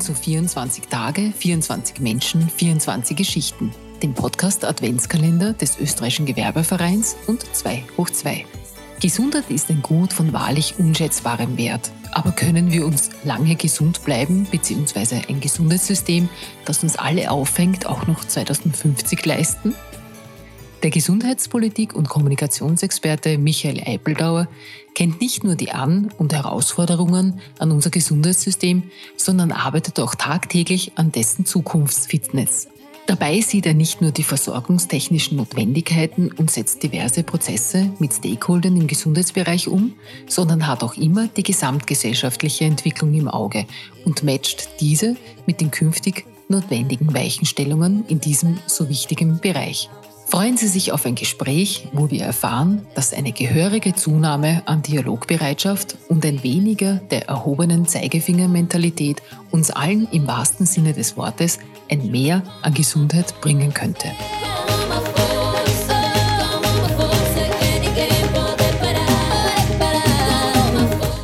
zu 24 Tage, 24 Menschen, 24 Geschichten, dem Podcast Adventskalender des österreichischen Gewerbevereins und 2 hoch 2. Gesundheit ist ein Gut von wahrlich unschätzbarem Wert. Aber können wir uns lange gesund bleiben, beziehungsweise ein Gesundheitssystem, das uns alle auffängt, auch noch 2050 leisten? Der Gesundheitspolitik- und Kommunikationsexperte Michael Eipeldauer kennt nicht nur die An- und Herausforderungen an unser Gesundheitssystem, sondern arbeitet auch tagtäglich an dessen Zukunftsfitness. Dabei sieht er nicht nur die versorgungstechnischen Notwendigkeiten und setzt diverse Prozesse mit Stakeholdern im Gesundheitsbereich um, sondern hat auch immer die gesamtgesellschaftliche Entwicklung im Auge und matcht diese mit den künftig notwendigen Weichenstellungen in diesem so wichtigen Bereich. Freuen Sie sich auf ein Gespräch, wo wir erfahren, dass eine gehörige Zunahme an Dialogbereitschaft und ein weniger der erhobenen Zeigefingermentalität uns allen im wahrsten Sinne des Wortes ein Mehr an Gesundheit bringen könnte.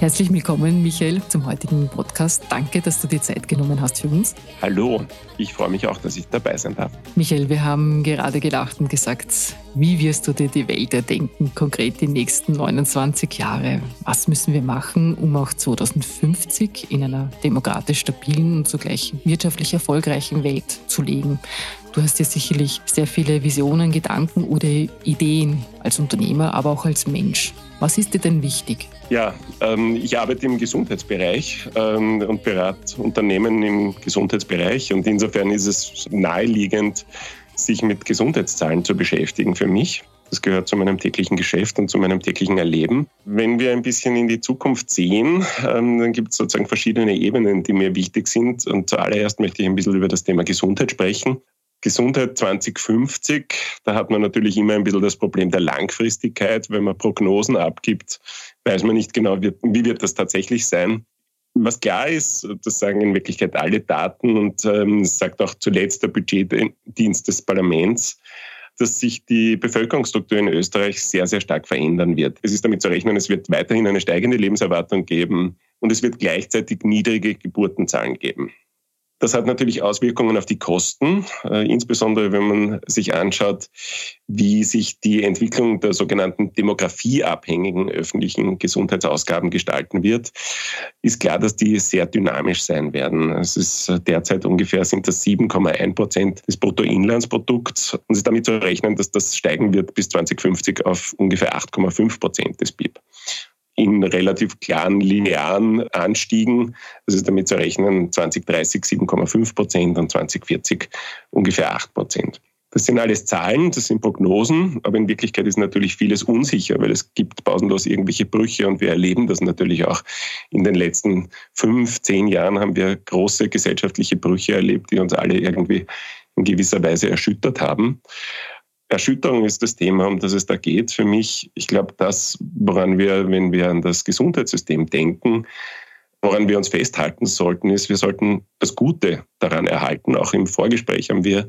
Herzlich willkommen, Michael, zum heutigen Podcast. Danke, dass du dir Zeit genommen hast für uns. Hallo, ich freue mich auch, dass ich dabei sein darf. Michael, wir haben gerade gelacht und gesagt, wie wirst du dir die Welt erdenken, konkret die nächsten 29 Jahre? Was müssen wir machen, um auch 2050 in einer demokratisch stabilen und zugleich wirtschaftlich erfolgreichen Welt zu leben? Du hast ja sicherlich sehr viele Visionen, Gedanken oder Ideen als Unternehmer, aber auch als Mensch. Was ist dir denn wichtig? Ja, ähm, ich arbeite im Gesundheitsbereich ähm, und berate Unternehmen im Gesundheitsbereich und insofern ist es naheliegend, sich mit Gesundheitszahlen zu beschäftigen für mich. Das gehört zu meinem täglichen Geschäft und zu meinem täglichen Erleben. Wenn wir ein bisschen in die Zukunft sehen, ähm, dann gibt es sozusagen verschiedene Ebenen, die mir wichtig sind. Und zuallererst möchte ich ein bisschen über das Thema Gesundheit sprechen. Gesundheit 2050, da hat man natürlich immer ein bisschen das Problem der Langfristigkeit. Wenn man Prognosen abgibt, weiß man nicht genau, wie wird das tatsächlich sein. Was klar ist, das sagen in Wirklichkeit alle Daten und ähm, sagt auch zuletzt der Budgetdienst des Parlaments, dass sich die Bevölkerungsstruktur in Österreich sehr, sehr stark verändern wird. Es ist damit zu rechnen, es wird weiterhin eine steigende Lebenserwartung geben und es wird gleichzeitig niedrige Geburtenzahlen geben. Das hat natürlich Auswirkungen auf die Kosten, äh, insbesondere wenn man sich anschaut, wie sich die Entwicklung der sogenannten demografieabhängigen öffentlichen Gesundheitsausgaben gestalten wird. Ist klar, dass die sehr dynamisch sein werden. Es ist derzeit ungefähr sind das 7,1 Prozent des Bruttoinlandsprodukts und es ist damit zu rechnen, dass das steigen wird bis 2050 auf ungefähr 8,5 Prozent des BIP in relativ klaren linearen Anstiegen. Das ist damit zu rechnen 2030 7,5 Prozent und 2040 ungefähr 8 Prozent. Das sind alles Zahlen, das sind Prognosen, aber in Wirklichkeit ist natürlich vieles unsicher, weil es gibt pausenlos irgendwelche Brüche und wir erleben das natürlich auch. In den letzten fünf, zehn Jahren haben wir große gesellschaftliche Brüche erlebt, die uns alle irgendwie in gewisser Weise erschüttert haben. Erschütterung ist das Thema, um das es da geht. Für mich, ich glaube, das, woran wir, wenn wir an das Gesundheitssystem denken, woran wir uns festhalten sollten, ist, wir sollten das Gute daran erhalten. Auch im Vorgespräch haben wir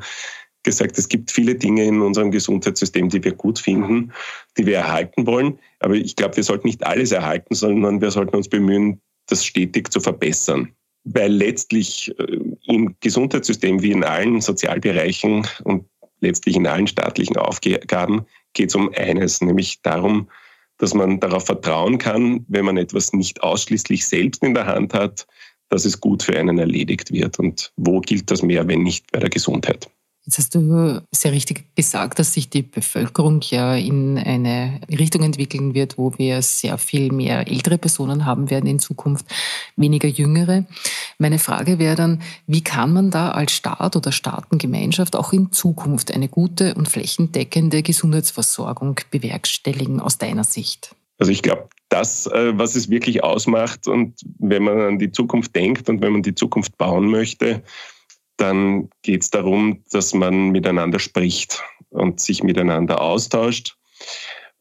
gesagt, es gibt viele Dinge in unserem Gesundheitssystem, die wir gut finden, die wir erhalten wollen. Aber ich glaube, wir sollten nicht alles erhalten, sondern wir sollten uns bemühen, das stetig zu verbessern. Weil letztlich äh, im Gesundheitssystem wie in allen Sozialbereichen und letztlich in allen staatlichen Aufgaben geht es um eines, nämlich darum, dass man darauf vertrauen kann, wenn man etwas nicht ausschließlich selbst in der Hand hat, dass es gut für einen erledigt wird. Und wo gilt das mehr, wenn nicht bei der Gesundheit? Jetzt hast du sehr richtig gesagt, dass sich die Bevölkerung ja in eine Richtung entwickeln wird, wo wir sehr viel mehr ältere Personen haben werden in Zukunft, weniger jüngere. Meine Frage wäre dann, wie kann man da als Staat oder Staatengemeinschaft auch in Zukunft eine gute und flächendeckende Gesundheitsversorgung bewerkstelligen aus deiner Sicht? Also ich glaube, das, äh, was es wirklich ausmacht und wenn man an die Zukunft denkt und wenn man die Zukunft bauen möchte, dann geht es darum, dass man miteinander spricht und sich miteinander austauscht.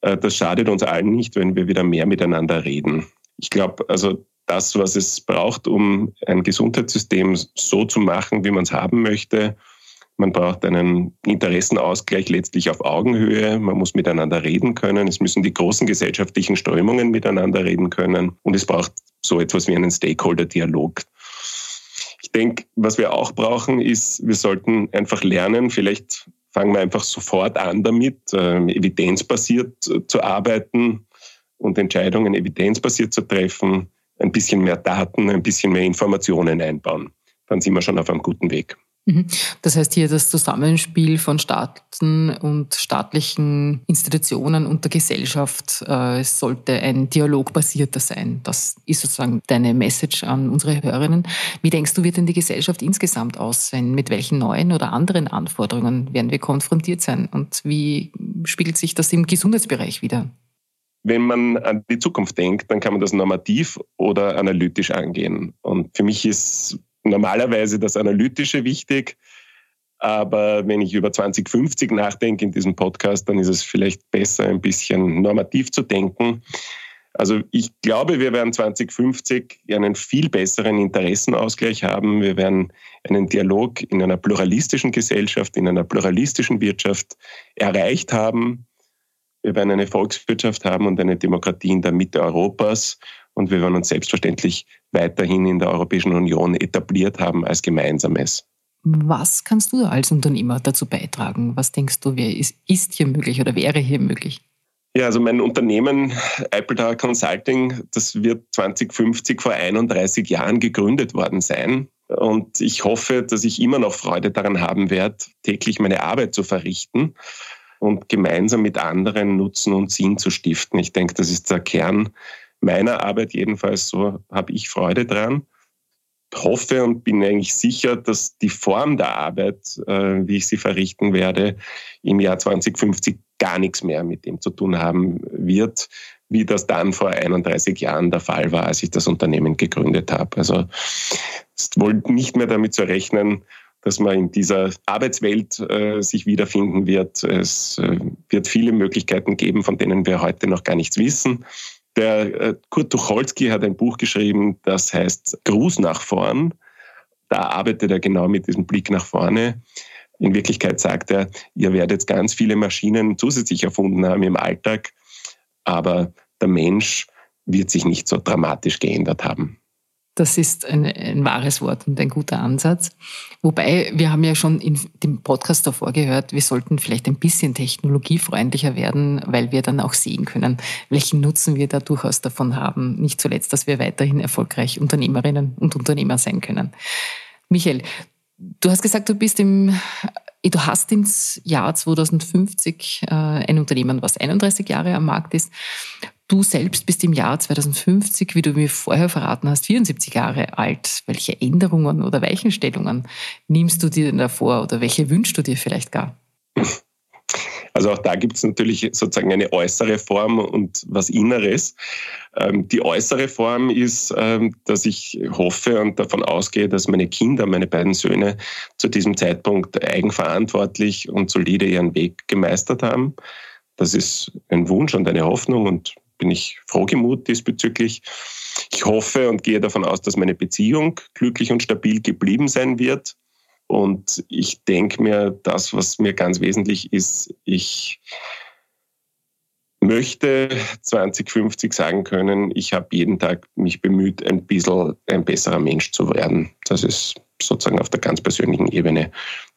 Äh, das schadet uns allen nicht, wenn wir wieder mehr miteinander reden. Ich glaube, also das, was es braucht, um ein Gesundheitssystem so zu machen, wie man es haben möchte, man braucht einen Interessenausgleich letztlich auf Augenhöhe. Man muss miteinander reden können. Es müssen die großen gesellschaftlichen Strömungen miteinander reden können. Und es braucht so etwas wie einen Stakeholder-Dialog Ich denke, was wir auch brauchen, ist, wir sollten einfach lernen, vielleicht fangen wir einfach sofort an damit, äh, evidenzbasiert zu arbeiten und Entscheidungen evidenzbasiert zu treffen, ein bisschen mehr Daten, ein bisschen mehr Informationen einbauen. Dann sind wir schon auf einem guten Weg. Mhm. Das heißt hier das Zusammenspiel von Staaten und staatlichen Institutionen und der Gesellschaft äh, sollte ein dialogbasierter sein. Das ist sozusagen deine Message an unsere Hörerinnen. Wie denkst du, wird denn die Gesellschaft insgesamt aussehen? Mit welchen neuen oder anderen Anforderungen werden wir konfrontiert sein? Und wie spiegelt sich das im Gesundheitsbereich wieder? Wenn man an die Zukunft denkt, dann kann man das normativ oder analytisch angehen. Und für mich ist normalerweise das Analytische wichtig. Aber wenn ich über 2050 nachdenke in diesem Podcast, dann ist es vielleicht besser, ein bisschen normativ zu denken. Also ich glaube, wir werden 2050 einen viel besseren Interessenausgleich haben. Wir werden einen Dialog in einer pluralistischen Gesellschaft, in einer pluralistischen Wirtschaft erreicht haben. Wir werden eine Volkswirtschaft haben und eine Demokratie in der Mitte Europas. Und wir werden uns selbstverständlich weiterhin in der Europäischen Union etabliert haben als Gemeinsames. Was kannst du als Unternehmer dazu beitragen? Was denkst du, ist hier möglich oder wäre hier möglich? Ja, also mein Unternehmen Apple Tower Consulting, das wird 2050 vor 31 Jahren gegründet worden sein. Und ich hoffe, dass ich immer noch Freude daran haben werde, täglich meine Arbeit zu verrichten und gemeinsam mit anderen Nutzen und Sinn zu stiften. Ich denke, das ist der Kern meiner Arbeit jedenfalls, so habe ich Freude dran. Hoffe und bin eigentlich sicher, dass die Form der Arbeit, äh, wie ich sie verrichten werde, im Jahr 2050 gar nichts mehr mit dem zu tun haben wird, wie das dann vor 31 Jahren der Fall war, als ich das Unternehmen gegründet habe. Also es ist wohl nicht mehr damit zu rechnen, dass man in dieser Arbeitswelt äh, sich wiederfinden wird. Es äh, wird viele Möglichkeiten geben, von denen wir heute noch gar nichts wissen. Der äh, Kurt Tucholsky hat ein Buch geschrieben, das heißt Gruß nach vorn. Da arbeitet er genau mit diesem Blick nach vorne. In Wirklichkeit sagt er, ihr werdet ganz viele Maschinen zusätzlich erfunden haben im Alltag, aber der Mensch wird sich nicht so dramatisch geändert haben. Das ist ein, ein, wahres Wort und ein guter Ansatz. Wobei, wir haben ja schon in dem Podcast davor gehört, wir sollten vielleicht ein bisschen technologiefreundlicher werden, weil wir dann auch sehen können, welchen Nutzen wir da durchaus davon haben. Nicht zuletzt, dass wir weiterhin erfolgreich Unternehmerinnen und Unternehmer sein können. Michael, du hast gesagt, du bist im Du hast ins Jahr 2050 äh, ein Unternehmen, was 31 Jahre am Markt ist. Du selbst bist im Jahr 2050, wie du mir vorher verraten hast, 74 Jahre alt. Welche Änderungen oder Weichenstellungen nimmst du dir denn davor oder welche wünschst du dir vielleicht gar? Also auch da gibt es natürlich sozusagen eine äußere Form und was Inneres. Ähm, die äußere Form ist, ähm, dass ich hoffe und davon ausgehe, dass meine Kinder, meine beiden Söhne zu diesem Zeitpunkt eigenverantwortlich und solide ihren Weg gemeistert haben. Das ist ein Wunsch und eine Hoffnung und bin ich frohgemut diesbezüglich. Ich hoffe und gehe davon aus, dass meine Beziehung glücklich und stabil geblieben sein wird. Und ich denke mir, das, was mir ganz wesentlich ist, ich möchte 2050 sagen können, ich habe jeden Tag mich bemüht, ein bisschen ein besserer Mensch zu werden. Das ist sozusagen auf der ganz persönlichen Ebene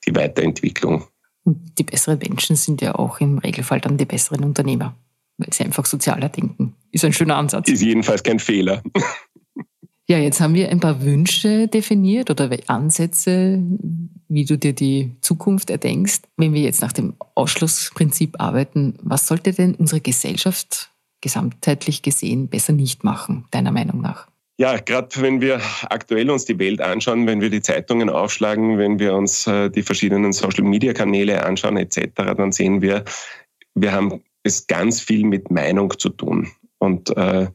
die Weiterentwicklung. Und die besseren Menschen sind ja auch im Regelfall dann die besseren Unternehmer weil sie einfach sozialer denken. Ist ein schöner Ansatz. Ist jedenfalls kein Fehler. Ja, jetzt haben wir ein paar Wünsche definiert oder Ansätze, wie du dir die Zukunft erdenkst. Wenn wir jetzt nach dem Ausschlussprinzip arbeiten, was sollte denn unsere Gesellschaft gesamtheitlich gesehen besser nicht machen, deiner Meinung nach? Ja, gerade wenn wir aktuell uns die Welt anschauen, wenn wir die Zeitungen aufschlagen, wenn wir uns äh, die verschiedenen Social-Media-Kanäle anschauen etc., dann sehen wir, wir haben es ganz viel mit Meinung zu tun. Und äh,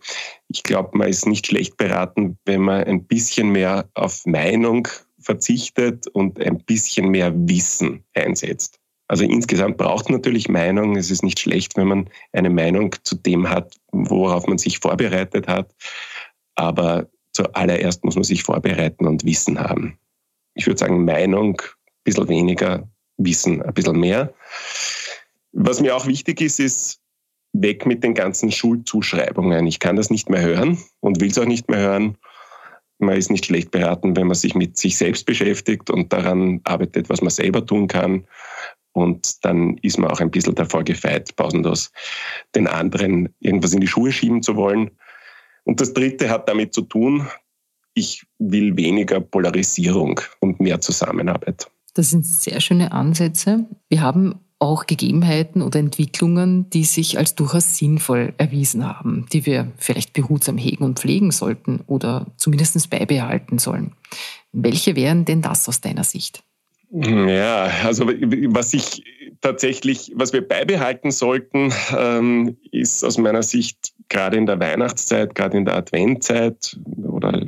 ich glaube, man ist nicht schlecht beraten, wenn man ein bisschen mehr auf Meinung verzichtet und ein bisschen mehr Wissen einsetzt. Also insgesamt braucht natürlich Meinung. Es ist nicht schlecht, wenn man eine Meinung zu dem hat, worauf man sich vorbereitet hat. Aber zuallererst muss man sich vorbereiten und Wissen haben. Ich würde sagen, Meinung ein bisschen weniger, Wissen ein bisschen mehr. Was mir auch wichtig ist, ist weg mit den ganzen Schuldzuschreibungen. Ich kann das nicht mehr hören und will es auch nicht mehr hören. man ist nicht schlecht beraten, wenn man sich mit sich selbst beschäftigt und daran arbeitet, was man selber tun kann. Und dann ist man auch ein bisschen davor gefeit, pausenlos den anderen irgendwas in die Schuhe schieben zu wollen. Und das Dritte hat damit zu tun, ich will weniger Polarisierung und mehr Zusammenarbeit. Das sind sehr schöne Ansätze. Wir haben auch Gegebenheiten oder Entwicklungen, die sich als durchaus sinnvoll erwiesen haben, die wir vielleicht behutsam hegen und pflegen sollten oder zumindest beibehalten sollen. Welche wären denn das aus deiner Sicht? Ja, also was ich tatsächlich, was wir beibehalten sollten, ähm, ist aus meiner Sicht gerade in der Weihnachtszeit, gerade in der Adventzeit oder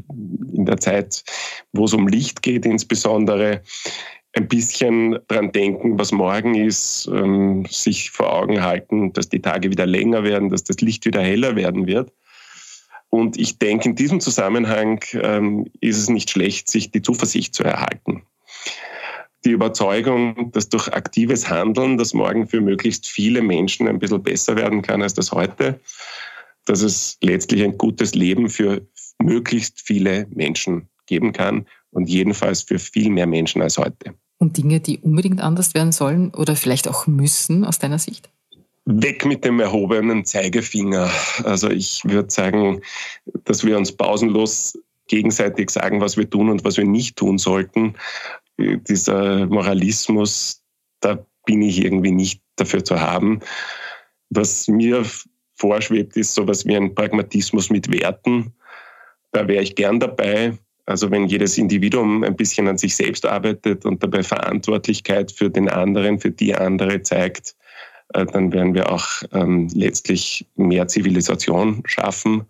in der Zeit, wo es um Licht geht insbesondere, ein bisschen dran denken, was morgen ist, ähm, sich vor Augen halten, dass die Tage wieder länger werden, dass das Licht wieder heller werden wird. Und ich denke, in diesem Zusammenhang ähm, ist es nicht schlecht, sich die Zuversicht zu erhalten. Die Überzeugung, dass durch aktives Handeln das morgen für möglichst viele Menschen ein bisschen besser werden kann als das heute, dass es letztlich ein gutes Leben für möglichst viele Menschen geben kann und jedenfalls für viel mehr Menschen als heute. Und Dinge, die unbedingt anders werden sollen oder vielleicht auch müssen aus deiner Sicht? Weg mit dem erhobenen Zeigefinger. Also ich würde sagen, dass wir uns pausenlos gegenseitig sagen, was wir tun und was wir nicht tun sollten. Dieser Moralismus, da bin ich irgendwie nicht dafür zu haben. Was mir vorschwebt, ist sowas wie ein Pragmatismus mit Werten. Da wäre ich gern dabei. Also wenn jedes Individuum ein bisschen an sich selbst arbeitet und dabei Verantwortlichkeit für den anderen, für die andere zeigt, äh, dann werden wir auch ähm, letztlich mehr Zivilisation schaffen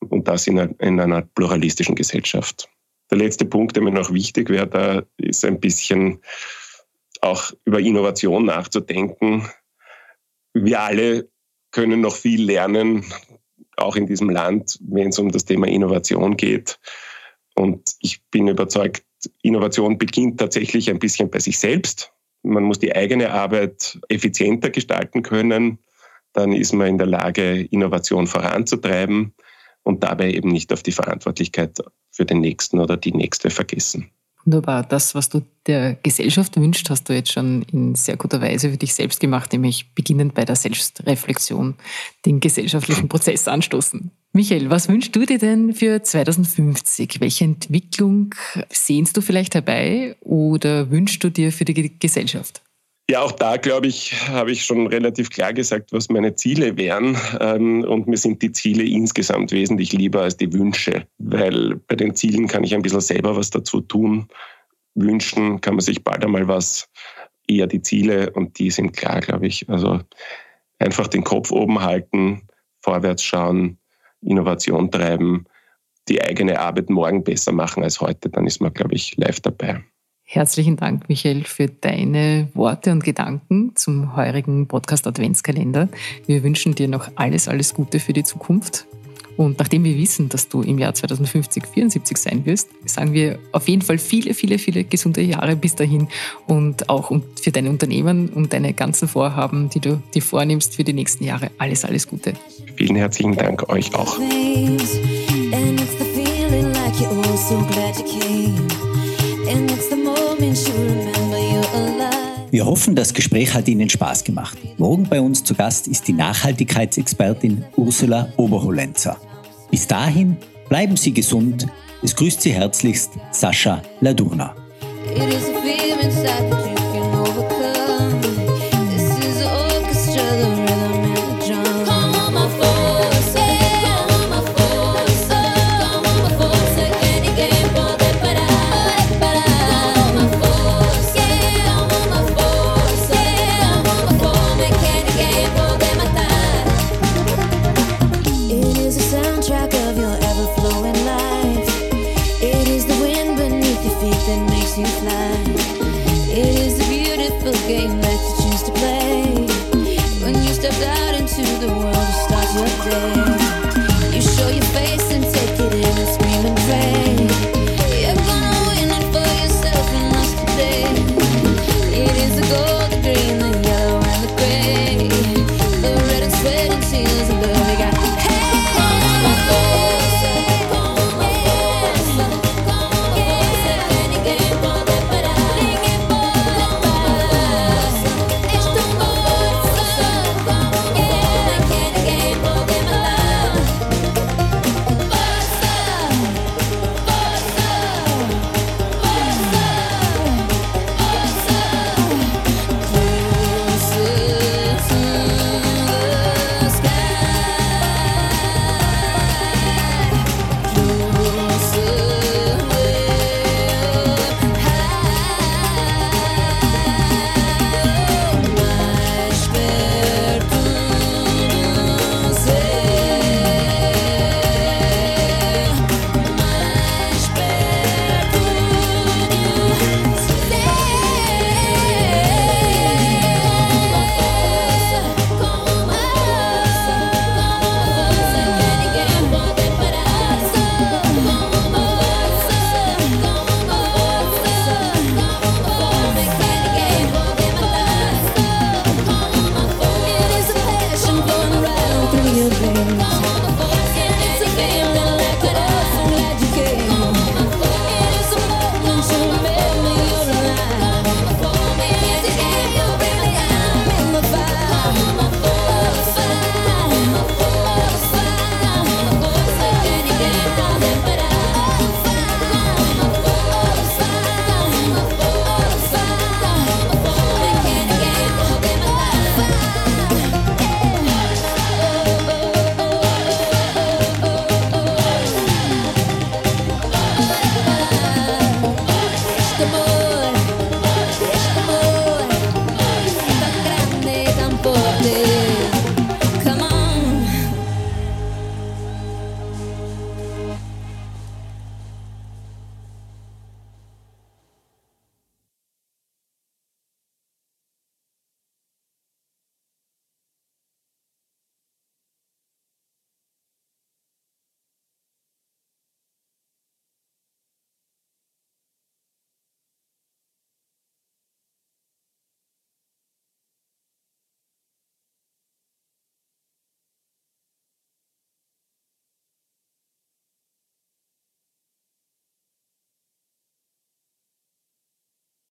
und das in einer, in einer pluralistischen Gesellschaft. Der letzte Punkt, der mir noch wichtig wäre, da ist ein bisschen auch über Innovation nachzudenken. Wir alle können noch viel lernen, auch in diesem Land, wenn es um das Thema Innovation geht. Und ich bin überzeugt, Innovation beginnt tatsächlich ein bisschen bei sich selbst. Man muss die eigene Arbeit effizienter gestalten können. Dann ist man in der Lage, Innovation voranzutreiben und dabei eben nicht auf die Verantwortlichkeit für den Nächsten oder die Nächste vergessen. Wunderbar. Das, was du der Gesellschaft wünscht, hast du jetzt schon in sehr guter Weise für dich selbst gemacht, nämlich beginnend bei der Selbstreflexion den gesellschaftlichen Prozess anstoßen. Michael, was wünschst du dir denn für 2050? Welche Entwicklung sehnst du vielleicht herbei oder wünschst du dir für die Gesellschaft? Ja, auch da, glaube ich, habe ich schon relativ klar gesagt, was meine Ziele wären. Ähm, und mir sind die Ziele insgesamt wesentlich lieber als die Wünsche, weil bei den Zielen kann ich ein bisschen selber was dazu tun. Wünschen kann man sich bald einmal was, eher die Ziele und die sind klar, glaube ich. Also einfach den Kopf oben halten, vorwärts schauen, Innovation treiben, die eigene Arbeit morgen besser machen als heute, dann ist man, glaube ich, live dabei. Herzlichen Dank, Michael, für deine Worte und Gedanken zum heurigen Podcast Adventskalender. Wir wünschen dir noch alles, alles Gute für die Zukunft. Und nachdem wir wissen, dass du im Jahr 2050 74 sein wirst, sagen wir auf jeden Fall viele, viele, viele gesunde Jahre bis dahin und auch für deine Unternehmen und deine ganzen Vorhaben, die du dir vornimmst für die nächsten Jahre. Alles, alles Gute. Vielen herzlichen Dank euch auch. Wir hoffen, das Gespräch hat Ihnen Spaß gemacht. Morgen bei uns zu Gast ist die Nachhaltigkeitsexpertin Ursula Oberholenzer. Bis dahin bleiben Sie gesund. Es grüßt Sie herzlichst Sascha Ladurna. It is a